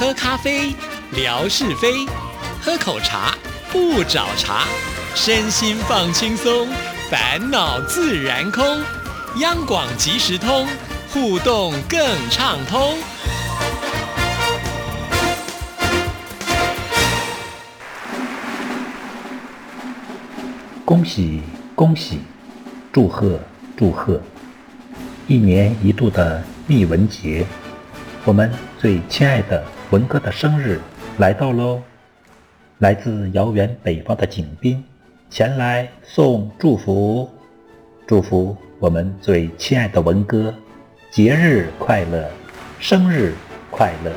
喝咖啡，聊是非；喝口茶，不找茬。身心放轻松，烦恼自然空。央广即时通，互动更畅通。恭喜恭喜，祝贺祝贺！一年一度的蜜文节，我们最亲爱的文哥的生日来到喽！来自遥远北方的景斌前来送祝福，祝福我们最亲爱的文哥节日快乐，生日快乐！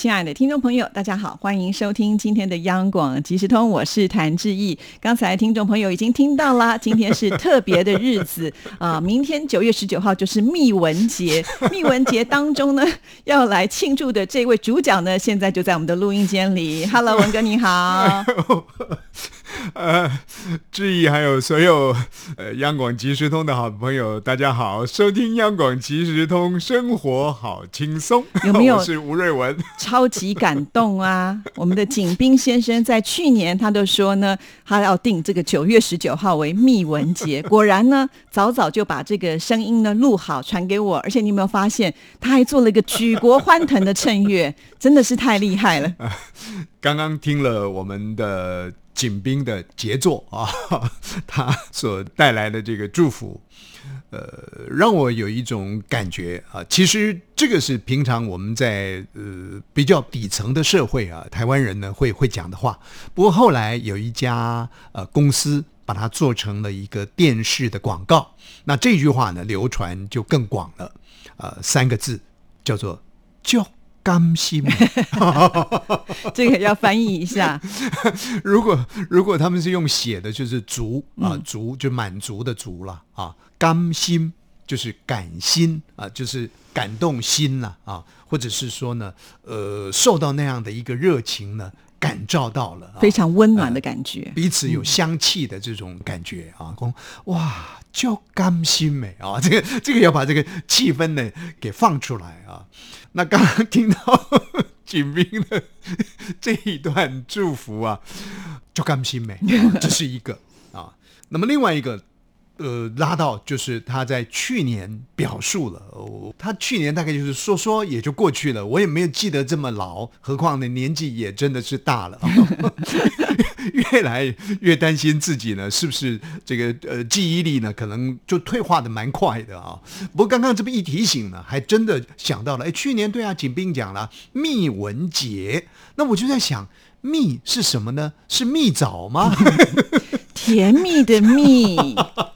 亲爱的听众朋友，大家好，欢迎收听今天的央广即时通，我是谭志毅。刚才听众朋友已经听到啦，今天是特别的日子 啊，明天九月十九号就是密文节。密文节当中呢，要来庆祝的这位主角呢，现在就在我们的录音间里。Hello，文哥你好。呃，志毅还有所有呃央广即时通的好朋友，大家好，收听央广即时通，生活好轻松。有没有？我是吴瑞文，超级感动啊！我们的景斌先生在去年他都说呢，他要定这个九月十九号为密文节。果然呢，早早就把这个声音呢录好传给我，而且你有没有发现，他还做了一个举国欢腾的衬乐，真的是太厉害了。刚刚听了我们的。景斌的杰作啊，他所带来的这个祝福，呃，让我有一种感觉啊。其实这个是平常我们在呃比较底层的社会啊，台湾人呢会会讲的话。不过后来有一家呃公司把它做成了一个电视的广告，那这句话呢流传就更广了。呃，三个字叫做“就”。甘心，这个要翻译一下。如果如果他们是用写的，就是足啊，足就满足的足了啊。甘心就是感心啊，就是感动心了啊，或者是说呢，呃，受到那样的一个热情呢。感召到了非常温暖的感觉，彼此有香气的这种感觉啊！公哇，叫甘心美啊！这个这个要把这个气氛呢给放出来啊！那刚刚听到 景斌的 这一段祝福啊，叫甘心美，这是一个啊。那么另外一个。呃，拉到就是他在去年表述了，哦他去年大概就是说说也就过去了，我也没有记得这么牢，何况呢年纪也真的是大了，越来越担心自己呢是不是这个呃记忆力呢可能就退化的蛮快的啊。不过刚刚这么一提醒呢，还真的想到了，哎，去年对啊，景斌讲了蜜文节，那我就在想，蜜是什么呢？是蜜枣吗？甜蜜的蜜，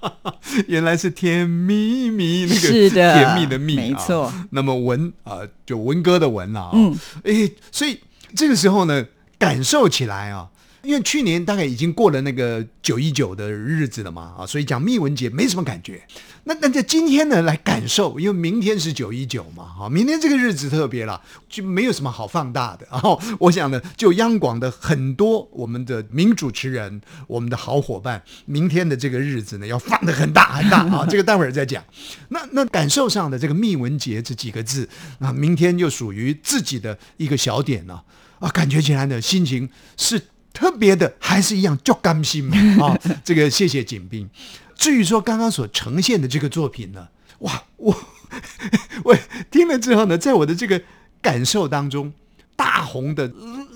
原来是甜蜜蜜那个是的，甜蜜的蜜，没错。那么文啊，就文哥的文啊，嗯，哎，所以这个时候呢，感受起来啊。因为去年大概已经过了那个九一九的日子了嘛，啊，所以讲密文节没什么感觉。那那在今天呢来感受，因为明天是九一九嘛，哈，明天这个日子特别了，就没有什么好放大的。然后我想呢，就央广的很多我们的名主持人，我们的好伙伴，明天的这个日子呢要放的很大很大啊，这个待会儿再讲。那那感受上的这个密文节这几个字，那明天就属于自己的一个小点了，啊，感觉起来呢心情是。特别的还是一样叫甘心嘛 啊！这个谢谢景斌。至于说刚刚所呈现的这个作品呢，哇，我 我听了之后呢，在我的这个感受当中，大红的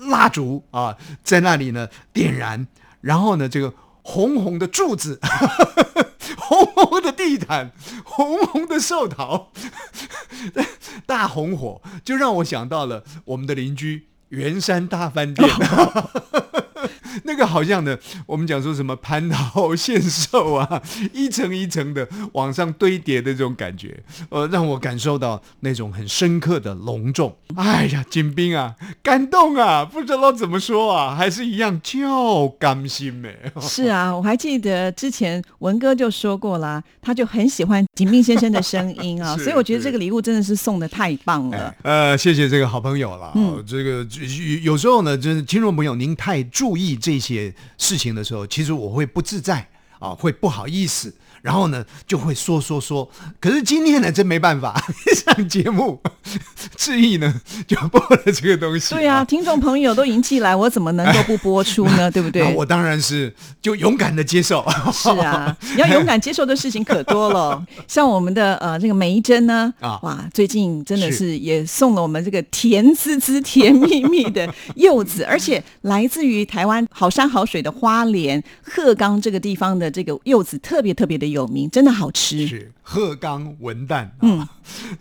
蜡烛啊，在那里呢点燃，然后呢这个红红的柱子，红红的地毯，红红的寿桃，大红火，就让我想到了我们的邻居圆山大饭店。那个好像呢，我们讲说什么蟠桃献寿啊，一层一层的往上堆叠的这种感觉，呃，让我感受到那种很深刻的隆重。哎呀，金兵啊，感动啊，不知道怎么说啊，还是一样叫甘心美。是啊，我还记得之前文哥就说过啦，他就很喜欢景斌先生的声音啊，所以我觉得这个礼物真的是送的太棒了。呃，谢谢这个好朋友了。嗯，这个有时候呢，就是听众朋友，您太注意。这一些事情的时候，其实我会不自在。啊会不好意思。然后呢，就会说说说。可是今天呢，真没办法，上节目，志毅呢就播了这个东西。对呀，听众朋友都迎进来，我怎么能够不播出呢？对不对？我当然是就勇敢的接受。是啊，你要勇敢接受的事情可多了。像我们的呃这个梅珍呢，啊哇，最近真的是也送了我们这个甜滋滋、甜蜜蜜的柚子，而且来自于台湾好山好水的花莲鹤冈这个地方的这个柚子，特别特别的。有名，真的好吃。是鹤冈文旦。嗯，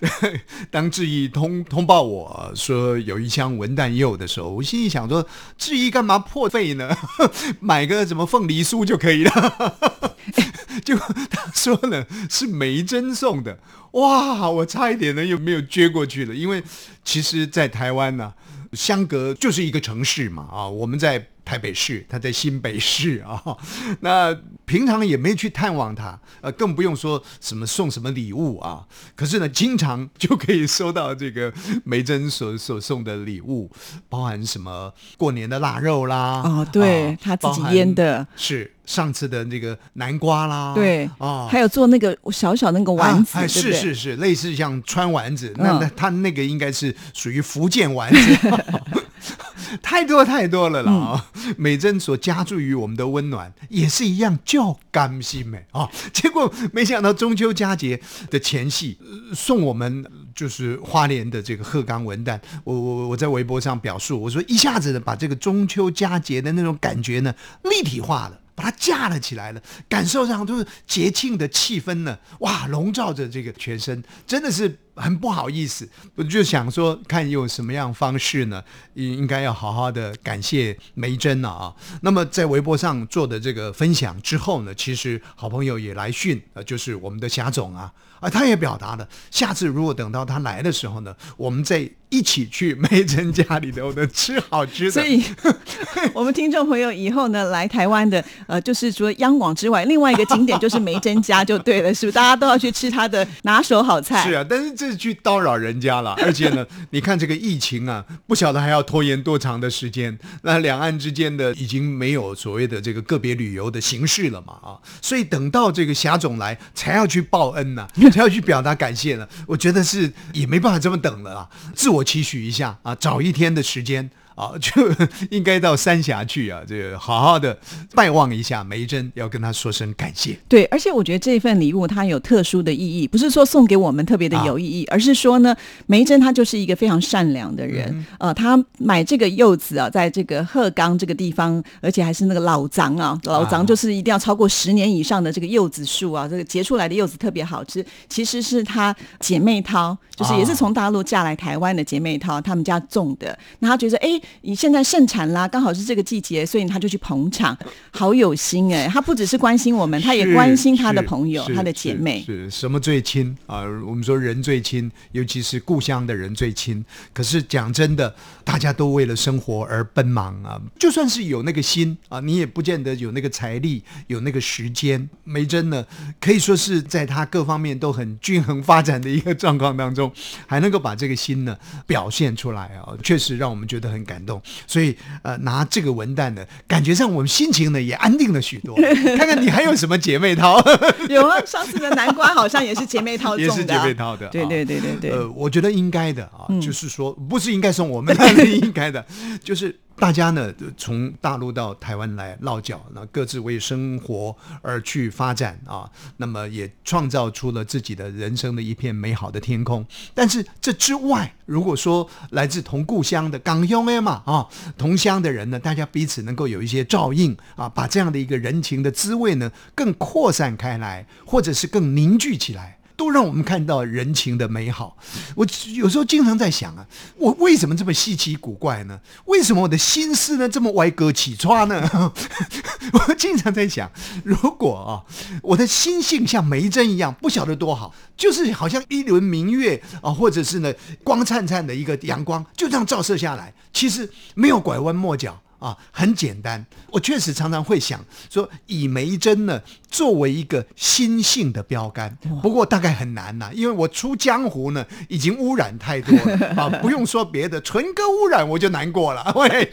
当志毅通通报我说有一箱文旦柚的时候，我心里想说，志毅干嘛破费呢？买个什么凤梨酥就可以了。就他说呢，是梅珍送的。哇，我差一点呢又没有撅过去了，因为其实，在台湾呢，相隔就是一个城市嘛。啊，我们在。台北市，他在新北市啊，那平常也没去探望他，呃，更不用说什么送什么礼物啊。可是呢，经常就可以收到这个梅珍所所送的礼物，包含什么过年的腊肉啦，哦，对他自己腌的，是上次的那个南瓜啦，对，哦，还有做那个小小那个丸子，是是是，类似像川丸子，那那他那个应该是属于福建丸子。太多太多了啦！啊，美珍所加注于我们的温暖也是一样，叫甘心美啊。结果没想到中秋佳节的前夕送我们就是花莲的这个鹤冈文旦。我我我在微博上表述，我说一下子的把这个中秋佳节的那种感觉呢立体化了。把它架了起来了，感受上都是节庆的气氛呢，哇，笼罩着这个全身，真的是很不好意思。我就想说，看有什么样方式呢？应应该要好好的感谢梅珍了啊。那么在微博上做的这个分享之后呢，其实好朋友也来讯，呃，就是我们的霞总啊，啊，他也表达了，下次如果等到他来的时候呢，我们再。一起去梅珍家里头的吃好吃的，所以 我们听众朋友以后呢来台湾的，呃，就是除了央广之外，另外一个景点就是梅珍家就对了，是不是？大家都要去吃他的拿手好菜。是啊，但是这是去叨扰人家了，而且呢，你看这个疫情啊，不晓得还要拖延多长的时间。那两岸之间的已经没有所谓的这个个别旅游的形式了嘛啊，所以等到这个霞总来才要去报恩呢，才要去表达感谢呢。我觉得是也没办法这么等了啊，自我。我期许一下啊，找一天的时间。啊，就应该到三峡去啊，这个好好的拜望一下梅珍，要跟他说声感谢。对，而且我觉得这份礼物它有特殊的意义，不是说送给我们特别的有意义，而是说呢，梅珍她就是一个非常善良的人。呃，她买这个柚子啊，在这个鹤冈这个地方，而且还是那个老张啊，老张就是一定要超过十年以上的这个柚子树啊，这个结出来的柚子特别好吃。其实是她姐妹淘，就是也是从大陆嫁来台湾的姐妹淘，他们家种的。那她觉得，哎。你现在盛产啦，刚好是这个季节，所以他就去捧场，好有心哎！他不只是关心我们，他也关心他的朋友、他的姐妹。是什么最亲啊？我们说人最亲，尤其是故乡的人最亲。可是讲真的，大家都为了生活而奔忙啊！就算是有那个心啊，你也不见得有那个财力、有那个时间。梅珍呢，可以说是在他各方面都很均衡发展的一个状况当中，还能够把这个心呢表现出来啊，确实让我们觉得很感。动，所以呃，拿这个文旦呢，感觉上我们心情呢也安定了许多。看看你还有什么姐妹淘？有啊，上次的南瓜好像也是姐妹淘，也是姐妹淘的。对对对对对。呃，我觉得应该的啊，就是说不是应该送我们，是应该的，就是。大家呢，从大陆到台湾来落脚，那各自为生活而去发展啊，那么也创造出了自己的人生的一片美好的天空。但是这之外，如果说来自同故乡的港兄哎嘛啊，同乡的人呢，大家彼此能够有一些照应啊，把这样的一个人情的滋味呢，更扩散开来，或者是更凝聚起来。都让我们看到人情的美好。我有时候经常在想啊，我为什么这么稀奇古怪呢？为什么我的心思呢这么歪歌起穿呢？我经常在想，如果啊，我的心性像梅珍一样，不晓得多好，就是好像一轮明月啊，或者是呢光灿灿的一个阳光，就这样照射下来，其实没有拐弯抹角。啊，很简单。我确实常常会想说，以梅珍呢作为一个心性的标杆，不过大概很难呐、因为我出江湖呢已经污染太多了 啊，不用说别的，纯哥污染我就难过了，喂，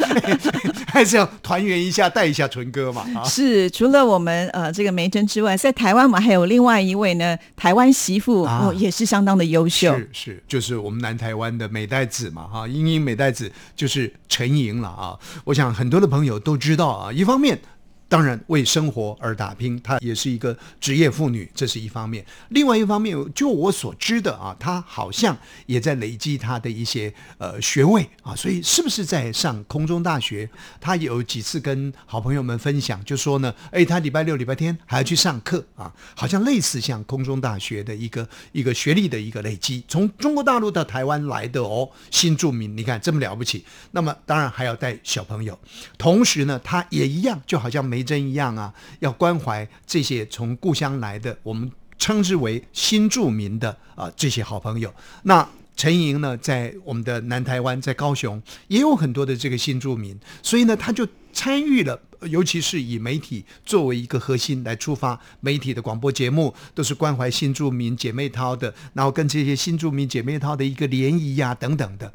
还是要团圆一下，带一下纯哥嘛啊。是除了我们呃这个梅珍之外，在台湾嘛还有另外一位呢，台湾媳妇、啊哦也是相当的优秀。是是，就是我们南台湾的美代子嘛，哈，英英美代子就是陈莹了啊。我想很多的朋友都知道啊，一方面。当然，为生活而打拼，她也是一个职业妇女，这是一方面。另外一方面，就我所知的啊，她好像也在累积她的一些呃学位啊，所以是不是在上空中大学？她有几次跟好朋友们分享，就说呢，哎，她礼拜六、礼拜天还要去上课啊，好像类似像空中大学的一个一个学历的一个累积，从中国大陆到台湾来的哦，新住民，你看这么了不起。那么当然还要带小朋友，同时呢，她也一样，就好像每梅珍一样啊，要关怀这些从故乡来的我们称之为新住民的啊、这些好朋友。那陈莹呢，在我们的南台湾，在高雄也有很多的这个新住民，所以呢，他就参与了。尤其是以媒体作为一个核心来出发，媒体的广播节目都是关怀新住民姐妹淘的，然后跟这些新住民姐妹淘的一个联谊呀、等等的，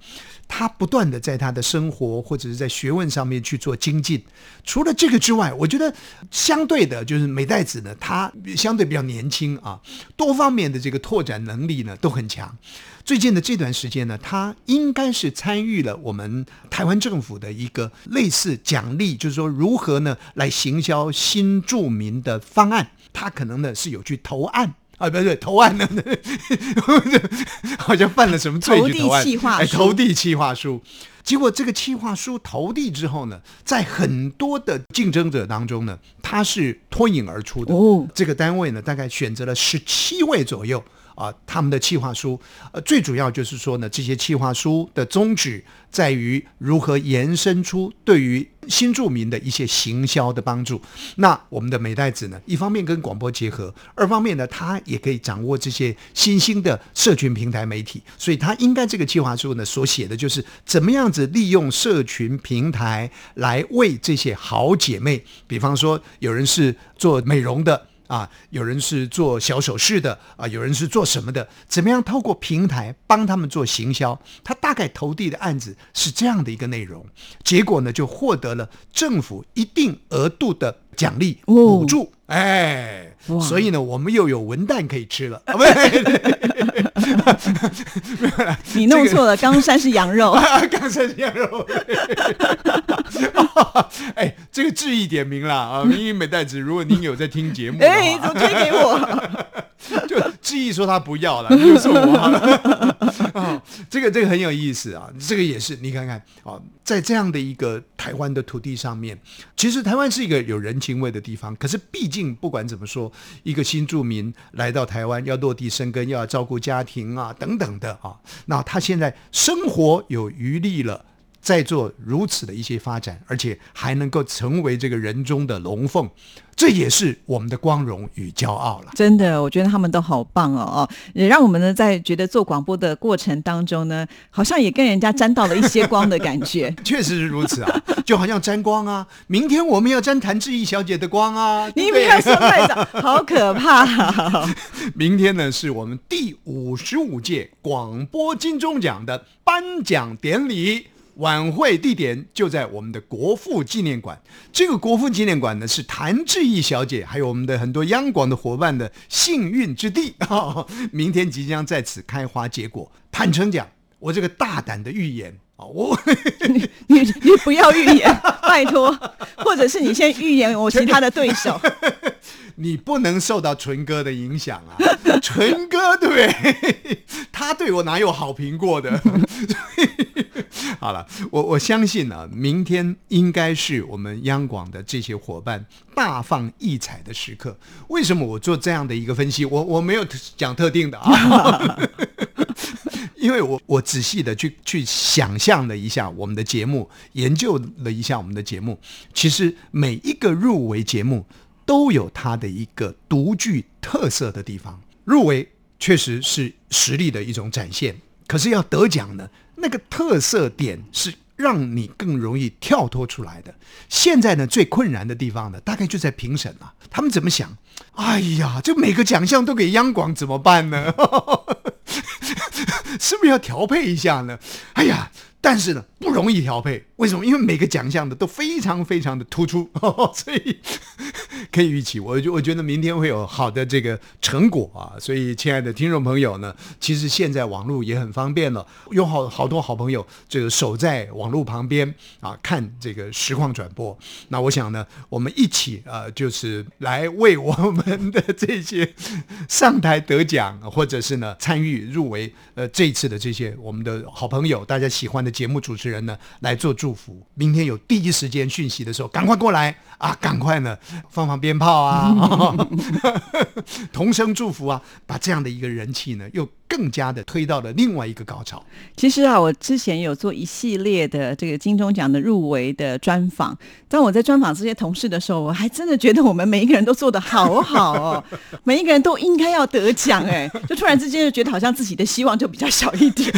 他不断的在他的生活或者是在学问上面去做精进。除了这个之外，我觉得相对的就是美代子呢，她相对比较年轻啊，多方面的这个拓展能力呢都很强。最近的这段时间呢，他应该是参与了我们台湾政府的一个类似奖励，就是说如何呢来行销新住民的方案。他可能呢是有去投案。啊，不对，投案呢，好像犯了什么罪去投案？投递计划书。结果这个计划书投递之后呢，在很多的竞争者当中呢，他是脱颖而出的。哦这个单位呢，大概选择了十七位左右啊，他们的企划书，呃，最主要就是说呢，这些企划书的宗旨在于如何延伸出对于新住民的一些行销的帮助。那我们的美代子呢，一方面跟广播结合，二方面呢，他也可以掌握这些新兴的社群平台媒体，所以他应该这个计划书呢所写的就是怎么样子利用社群平台来为这些好姐妹，比方说有人是做美容的。啊，有人是做小首饰的啊，有人是做什么的？怎么样透过平台帮他们做行销？他大概投递的案子是这样的一个内容，结果呢就获得了政府一定额度的奖励哦补助，哎，哇所以呢我们又有文旦可以吃了，你弄错了，冈山是羊肉。冈山是羊肉。哎，这个致意点名了啊！明明美代子，如果您有在听节目哎，怎么推给我？就致意说他不要了，你就送我好了。哦，这个这个很有意思啊，这个也是你看看啊、在这样的一个台湾的土地上面，其实台湾是一个有人情味的地方。可是毕竟不管怎么说，一个新住民来到台湾要落地生根，要照顾家庭啊等等的啊，那他现在生活有余力了。在做如此的一些发展，而且还能够成为这个人中的龙凤，这也是我们的光荣与骄傲了。真的，我觉得他们都好棒哦哦，也让我们呢在觉得做广播的过程当中呢，好像也跟人家沾到了一些光的感觉。确实是如此啊，就好像沾光啊。明天我们要沾谭志毅小姐的光啊，你不要说太早，好可怕、明天呢是我们第五十五届广播金钟奖的颁奖典礼。晚会地点就在我们的国父纪念馆。这个国父纪念馆呢，是谭志毅小姐还有我们的很多央广的伙伴的幸运之地。哦、明天即将在此开花结果。坦诚讲，我这个大胆的预言啊，我 你你你不要预言，拜托，或者是你先预言我其他的对手。你不能受到纯哥的影响啊！纯哥对不对？他对我哪有好评过的？好了，我我相信啊，明天应该是我们央广的这些伙伴大放异彩的时刻。为什么我做这样的一个分析？我我没有讲特定的啊，因为我我仔细的去去想象了一下我们的节目，研究了一下我们的节目。其实每一个入围节目。都有它的一个独具特色的地方。入围确实是实力的一种展现，可是要得奖呢，那个特色点是让你更容易跳脱出来的。现在呢，最困难的地方呢，大概就在评审了。他们怎么想？哎呀，就每个奖项都给央广怎么办呢？是不是要调配一下呢？哎呀！但是呢，不容易调配。为什么？因为每个奖项的都非常非常的突出，所以可以预期。我就我觉得明天会有好的这个成果啊。所以，亲爱的听众朋友呢，其实现在网络也很方便了，有好好多好朋友这个守在网络旁边啊，看这个实况转播。那我想呢，我们一起呃，就是来为我们的这些上台得奖，或者是呢参与入围呃这一次的这些我们的好朋友，大家喜欢的。节目主持人呢来做祝福，明天有第一时间讯息的时候，赶快过来啊！赶快呢放放放鞭炮啊，同声祝福啊，把这样的一个人气呢又。更加的推到了另外一个高潮。其实啊，我之前有做一系列的这个金钟奖的入围的专访。当我在专访这些同事的时候，我还真的觉得我们每一个人都做的好好哦，每一个人都应该要得奖哎，就突然之间就觉得好像自己的希望就比较小一点。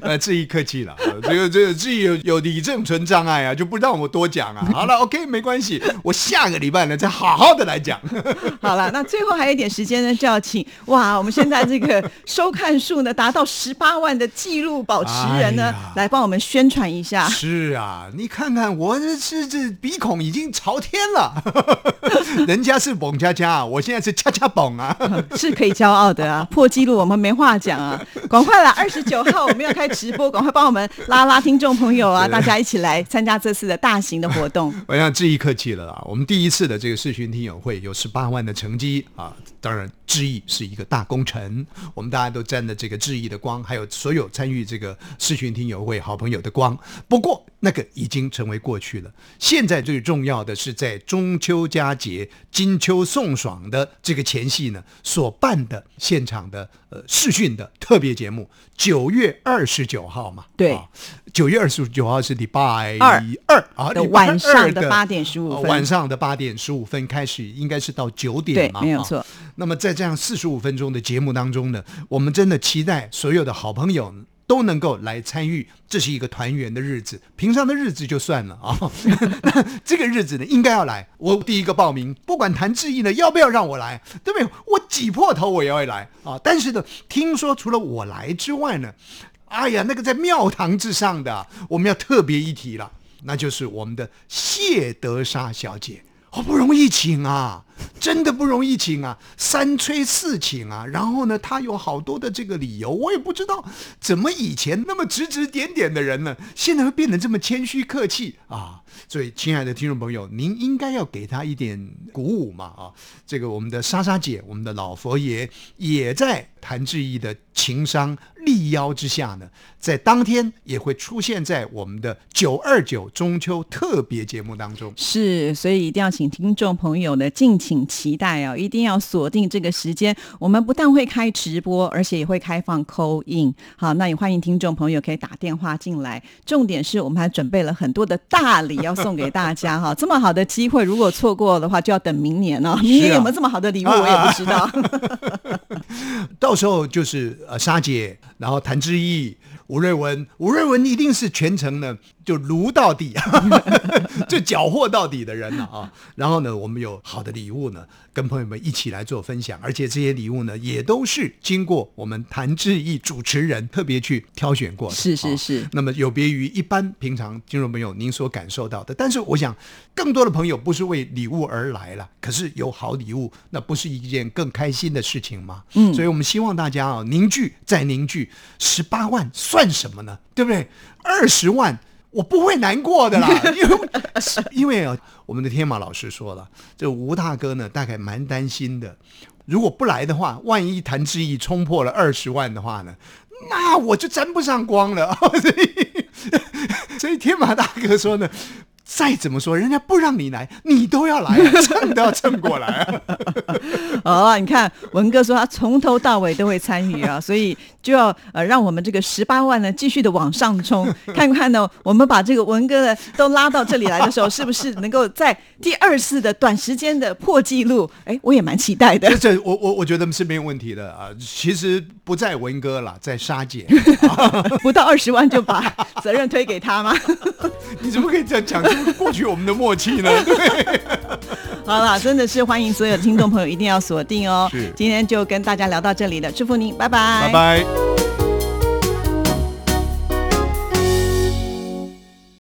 呃，志毅客气了，这个这个志毅有有理正存障碍啊，就不让我多讲啊。好了，OK，没关系，我下个礼拜呢再好好的来讲。好了，那最后还有一点时间呢，就要请哇，我们现在这个。收看数呢达到十八万的纪录保持人呢，来帮我们宣传一下。是啊，你看看我这是这鼻孔已经朝天了，人家是蹦恰恰，我现在是恰恰蹦啊，是可以骄傲的啊，破纪录我们没话讲啊。赶快来，二十九号我们要开直播，赶快帮我们拉拉听众朋友啊，大家一起来参加这次的大型的活动。我想致意客气了啊，我们第一次的这个视讯听友会有十八万的成绩啊，当然致意是一个大工程。我们大家都沾了这个致意的光，还有所有参与这个视讯听友会好朋友的光。不过那个已经成为过去了。现在最重要的是在中秋佳节、金秋送爽的这个前夕呢，所办的现场的呃视讯的特别节目，九月二十九号嘛。对，九月二十九号是礼拜二二啊，晚上的八点十五分，晚上的八点十五分开始，应该是到九点嘛，没有错。那么在这样四十五分钟的节目当中呢，我们真的期待所有的好朋友都能够来参与，这是一个团圆的日子。平常的日子就算了啊，这个日子呢应该要来。我第一个报名，不管谭志毅呢要不要让我来，对不对？我挤破头我也要来啊！但是呢，听说除了我来之外呢，哎呀，那个在庙堂之上的，我们要特别一提了，那就是我们的谢德莎小姐。好不容易请啊，真的不容易请啊，三催四请啊，然后呢，他有好多的这个理由，我也不知道怎么以前那么指指点点的人呢，现在会变得这么谦虚客气啊。所以，亲爱的听众朋友，您应该要给他一点鼓舞嘛啊！这个我们的莎莎姐，我们的老佛爷也在谭志毅的情商力邀之下呢，在当天也会出现在我们的九二九中秋特别节目当中。是，所以一定要请听众朋友呢敬请期待哦！一定要锁定这个时间，我们不但会开直播，而且也会开放 call in。好，那也欢迎听众朋友可以打电话进来。重点是我们还准备了很多的大礼。要送给大家哈，这么好的机会，如果错过的话，就要等明年了。明年有没有这么好的礼物，我也不知道。到时候就是呃，沙姐，然后谭志毅、吴瑞文，吴瑞文一定是全程呢。就撸到底，就缴获到底的人了啊！然后呢，我们有好的礼物呢，跟朋友们一起来做分享，而且这些礼物呢，也都是经过我们谭志毅主持人特别去挑选过的。是是是。那么有别于一般平常听众朋友您所感受到的，但是我想更多的朋友不是为礼物而来了，可是有好礼物，那不是一件更开心的事情吗？嗯。所以我们希望大家啊，凝聚再凝聚，十八万算什么呢？对不对？二十万。我不会难过的啦，因为因为啊，我们的天马老师说了，这吴大哥呢，大概蛮担心的。如果不来的话，万一谭志毅冲破了二十万的话呢，那我就沾不上光了。所以，所以天马大哥说呢，再怎么说，人家不让你来，你都要来，蹭都要蹭过来啊！哦，你看文哥说他从头到尾都会参与啊，所以就要呃让我们这个十八万呢继续的往上冲，看看呢，我们把这个文哥的都拉到这里来的时候，是不是能够在第二次的短时间的破纪录？哎，我也蛮期待的。这我我我觉得是没有问题的啊。其实不在文哥了，在沙姐，不到二十万就把责任推给他吗？你怎么可以这样讲出过去我们的默契呢？对。好了，真的是欢迎所有听众朋友一定要锁定哦。是，今天就跟大家聊到这里了，祝福您，拜拜，拜拜。